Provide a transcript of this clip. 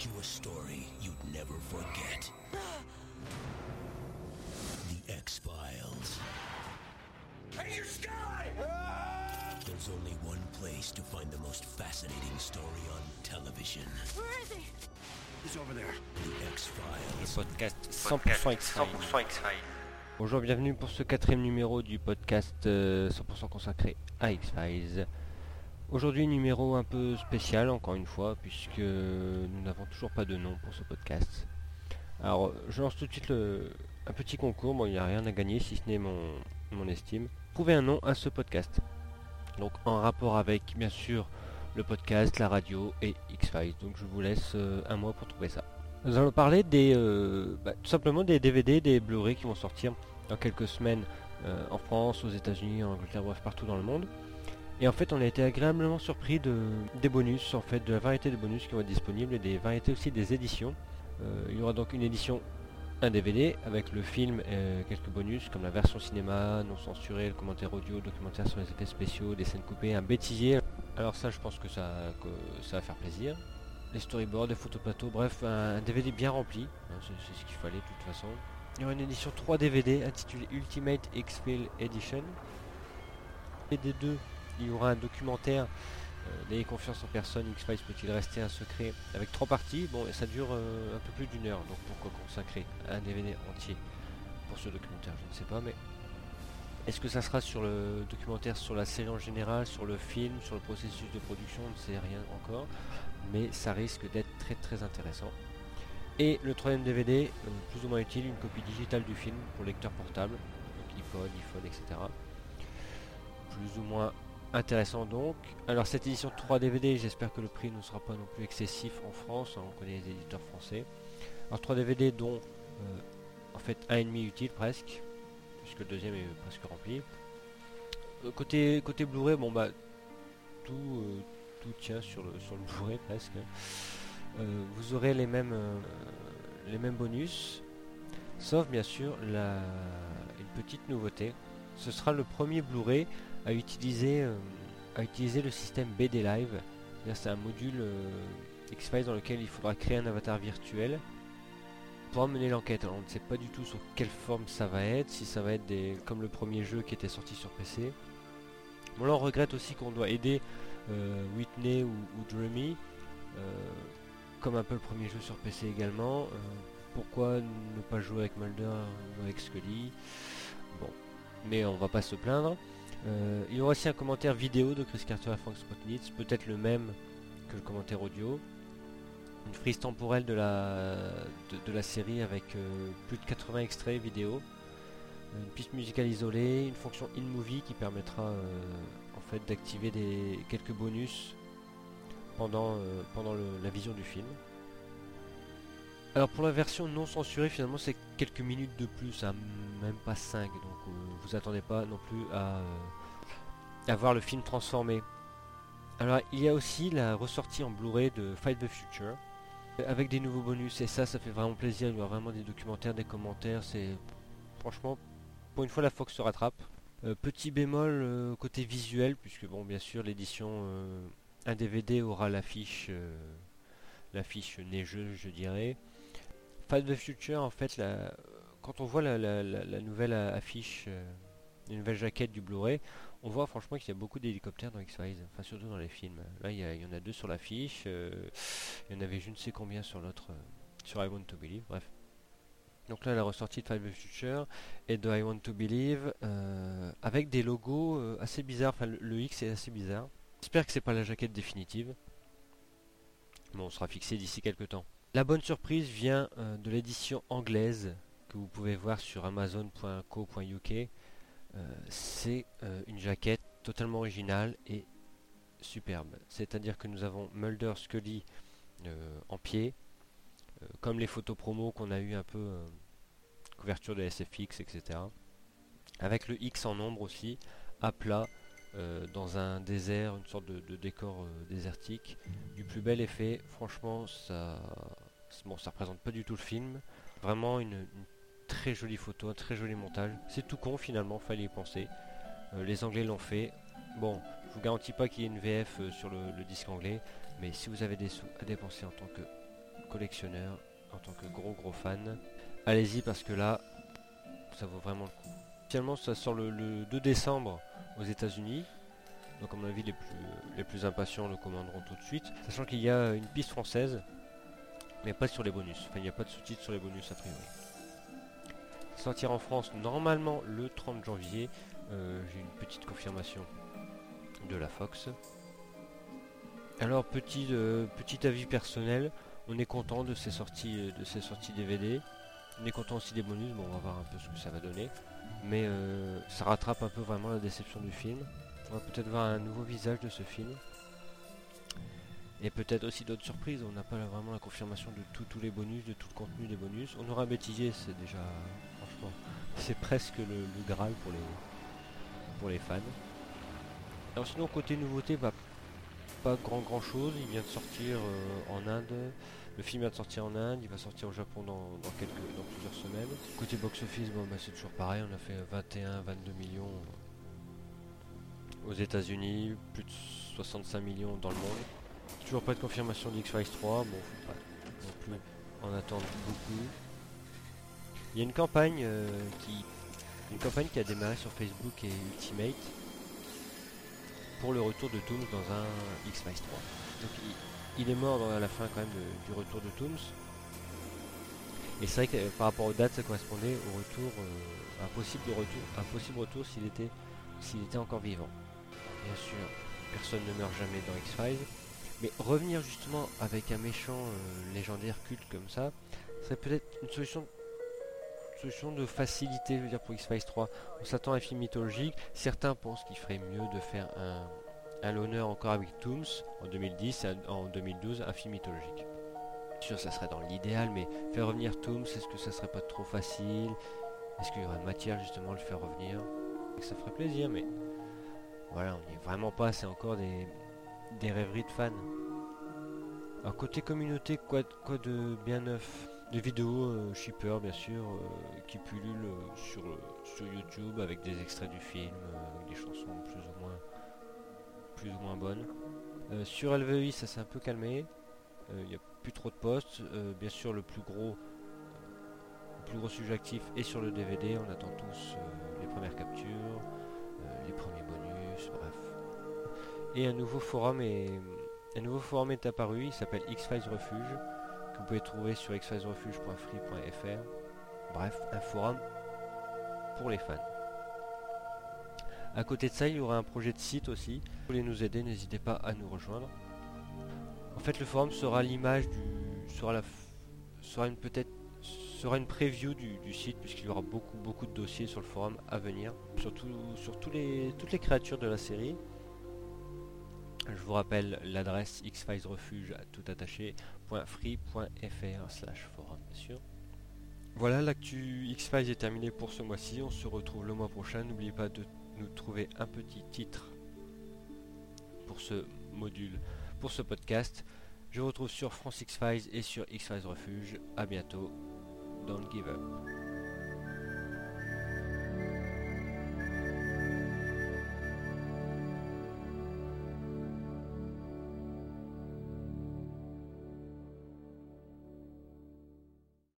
brought you a story you'd never forget. The X-Files. Hey, your sky! There's only one place to find the most fascinating story on television. Where is he? He's over there. The X-Files. Podcast 100% X-Files. 100% X-Files. Bonjour, bienvenue pour ce quatrième numéro du podcast euh, 100% consacré à X-Files. Aujourd'hui, numéro un peu spécial, encore une fois, puisque nous n'avons toujours pas de nom pour ce podcast. Alors, je lance tout de suite un petit concours. Bon, il n'y a rien à gagner, si ce n'est mon, mon estime. Trouvez un nom à ce podcast. Donc, en rapport avec, bien sûr, le podcast, la radio et X-Files. Donc, je vous laisse euh, un mois pour trouver ça. Nous allons parler des, euh, bah, tout simplement des DVD, des Blu-ray qui vont sortir dans quelques semaines euh, en France, aux États-Unis, en Angleterre, bref, partout dans le monde. Et en fait, on a été agréablement surpris de, des bonus, en fait, de la variété des bonus qui vont être disponibles et des variétés aussi des éditions. Euh, il y aura donc une édition, un DVD avec le film et quelques bonus comme la version cinéma, non censurée, le commentaire audio, documentaire sur les effets spéciaux, des scènes coupées, un bêtisier. Alors ça, je pense que ça, ça va faire plaisir les storyboards, les photos plateaux, bref, un, DVD bien rempli, hein, c'est ce qu'il fallait de toute façon. Il y aura une édition 3 DVD intitulée Ultimate X-Files Edition. Des deux, il y aura un documentaire, euh, N'ayez confiance en personne, X-Files peut-il rester un secret, avec trois parties, bon, ça dure euh, un peu plus d'une heure, donc pourquoi consacrer un DVD entier pour ce documentaire, je ne sais pas, mais est-ce que ça sera sur le documentaire sur la série en général, sur le film, sur le processus de production, on ne sait rien encore mais ça risque d'être très très intéressant. Et le troisième DVD, euh, plus ou moins utile, une copie digitale du film pour lecteur portable, donc iPod, iPhone, etc. Plus ou moins intéressant donc. Alors cette édition 3 DVD, j'espère que le prix ne sera pas non plus excessif en France, hein, on connaît les éditeurs français. Alors 3 DVD dont euh, en fait un et demi utile presque, puisque le deuxième est presque rempli. Euh, côté côté Blu-ray, bon bah tout euh, tout tient sur le, sur le Blu-ray presque. Euh, vous aurez les mêmes, les mêmes bonus, sauf bien sûr la, une petite nouveauté. Ce sera le premier Blu-ray à utiliser, euh, à utiliser le système BD Live. C'est un module euh, X-Files dans lequel il faudra créer un avatar virtuel pour mener l'enquête. On ne sait pas du tout sur quelle forme ça va être, si ça va être des, comme le premier jeu qui était sorti sur PC. Bon là on regrette aussi qu'on doit aider euh, Whitney ou, ou euh, comme un peu le premier jeu sur PC également. Pourquoi ne pas jouer avec Mulder ou avec Scully? Bon, mais on va pas se plaindre. Euh, il y aura aussi un commentaire vidéo de Chris Carter et Frank Spotnitz, peut-être le même que le commentaire audio. Une frise temporelle de la, série avec euh, plus de 80 extraits vidéo une piste musicale isolée, une fonction in-movie qui permettra euh, en fait d'activer des quelques bonus pendant, euh, la vision du film. Alors pour la version non censurée finalement c'est quelques minutes de plus, hein, même pas 5, donc euh, vous attendez pas non plus à, à voir le film transformé. Alors il y a aussi la ressortie en Blu-ray de Fight the Future avec des nouveaux bonus et ça ça fait vraiment plaisir, il y aura vraiment des documentaires, des commentaires, c'est franchement pour une fois la Fox se rattrape. Euh, petit bémol euh, côté visuel, puisque bon bien sûr l'édition euh, un DVD aura l'affiche euh, l'affiche neigeuse je dirais. Fight the Future en fait la, quand on voit la, la- nouvelle affiche, euh, la nouvelle jaquette du Blu-ray, on voit franchement qu'il y a beaucoup d'hélicoptères dans X-Files, enfin surtout dans les films. Là il y, en a deux sur l'affiche, euh, il y en avait je ne sais combien sur l'autre, euh, sur I Want to Believe, bref. Donc là la ressortie de Five the Future et de I Want to Believe avec des logos assez bizarres. Enfin le, X est assez bizarre. J'espère que c'est pas la jaquette définitive. Bon, on sera fixé d'ici quelques temps. La bonne surprise vient de l'édition anglaise que vous pouvez voir sur amazon.co.uk. Euh, c'est euh, une jaquette totalement originale et superbe. C'est-à-dire que nous avons Mulder Scully euh, en pied, comme les photos promo qu'on a eu un peu couverture de SFX, etc. Avec le X en ombre aussi, à plat, dans un désert, une sorte de, décor désertique, du plus bel effet. Franchement, ça, bon, ça représente pas du tout le film. Vraiment une très jolie photo, très joli montage. C'est tout con finalement, fallait y penser. Euh, les Anglais l'ont fait. Bon, je vous garantis pas qu'il y ait une VF euh, sur le, disque anglais, mais si vous avez des sous à dépenser en tant que collectionneur, en tant que gros gros fan, allez-y parce que là, ça vaut vraiment le coup. Finalement, ça sort le, le 2 décembre aux États-Unis. Donc, à mon avis, les plus, les plus impatients le commanderont tout de suite. Sachant qu'il y a une piste française, mais pas sur les bonus. Enfin, il n'y a pas de sous-titres sur les bonus a priori. Sortir en France normalement le 30 janvier. Euh, J'ai une petite confirmation de la Fox. Alors petit, euh, petit avis personnel, on est content de ces sorties euh, de ces sorties DVD. On est content aussi des bonus, bon on va voir un peu ce que ça va donner. Mais ça rattrape un peu vraiment la déception du film. On va peut-être voir un nouveau visage de ce film. Et peut-être aussi d'autres surprises, on n'a pas vraiment la confirmation de tous les bonus, de tout le contenu des bonus. On aura bêtisé, c'est déjà franchement c'est presque le, le, Graal pour les pour les fans. Alors sinon côté nouveauté, bah, pas grand grand chose, il vient de sortir euh, en Inde. Le film vient de sortir en Inde, il va sortir au Japon dans, dans quelques dans plusieurs semaines. Côté box-office, bon bah c'est toujours pareil, on a fait 21, 22 millions aux États-Unis, plus de 65 millions dans le monde. Toujours pas de confirmation d'X-Files 3, bon faut pas non plus en attendre beaucoup. Il y a une campagne euh, qui une campagne qui a démarré sur Facebook et Ultimate pour le retour de Tooms dans un X-Files 3. Donc il, est mort à la fin quand même du retour de Tooms. Et c'est vrai que euh, par rapport aux dates ça correspondait au retour euh, un possible retour un possible retour s'il était s'il était encore vivant. Bien sûr, personne ne meurt jamais dans X-Files. Mais revenir justement avec un méchant euh, légendaire culte comme ça, serait peut-être une solution solution de facilité je veux dire, pour X-Files 3. On s'attend à un film mythologique. Certains pensent qu'il ferait mieux de faire un, un l'honneur encore avec Tooms en 2010 et en 2012 un film mythologique. Sûr, ça serait dans l'idéal, mais faire revenir Tooms, est-ce que ça serait pas trop facile? Est-ce qu'il y aurait matière justement le faire revenir? Ça ferait plaisir, mais voilà, on n'y est vraiment pas. C'est encore des, des rêveries de fans. Alors côté communauté, quoi, quoi de bien neuf? Des vidéos euh, bien sûr euh, qui pullulent euh, sur, sur YouTube avec des extraits du film, des chansons plus ou moins plus ou moins bonnes. sur LVI ça s'est un peu calmé. Il n'y a plus trop de posts. bien sûr le plus gros le plus gros sujet actif est sur le DVD. On attend tous les premières captures, les premiers bonus, bref. Et un nouveau forum est un nouveau forum est apparu, il s'appelle X-Files Refuge, vous pouvez trouver sur xfilesrefuge.free.fr. Bref, un forum pour les fans. À côté de ça, il y aura un projet de site aussi. Si vous voulez nous aider, n'hésitez pas à nous rejoindre. En fait, le forum sera l'image du, sera la, sera une peut-être, sera une preview du, du site puisqu'il y aura beaucoup beaucoup de dossiers sur le forum à venir, surtout sur tous les, toutes les créatures de la série. Je vous rappelle l'adresse xfilesrefuge tout attaché.free.fr slash forum bien. Voilà, l'actu X-Files est terminé pour ce mois-ci. On se retrouve le mois prochain. N'oubliez pas de nous trouver un petit titre pour ce module, pour ce podcast. Je vous retrouve sur France X-Files et sur X-Files. A bientôt. Don't give up.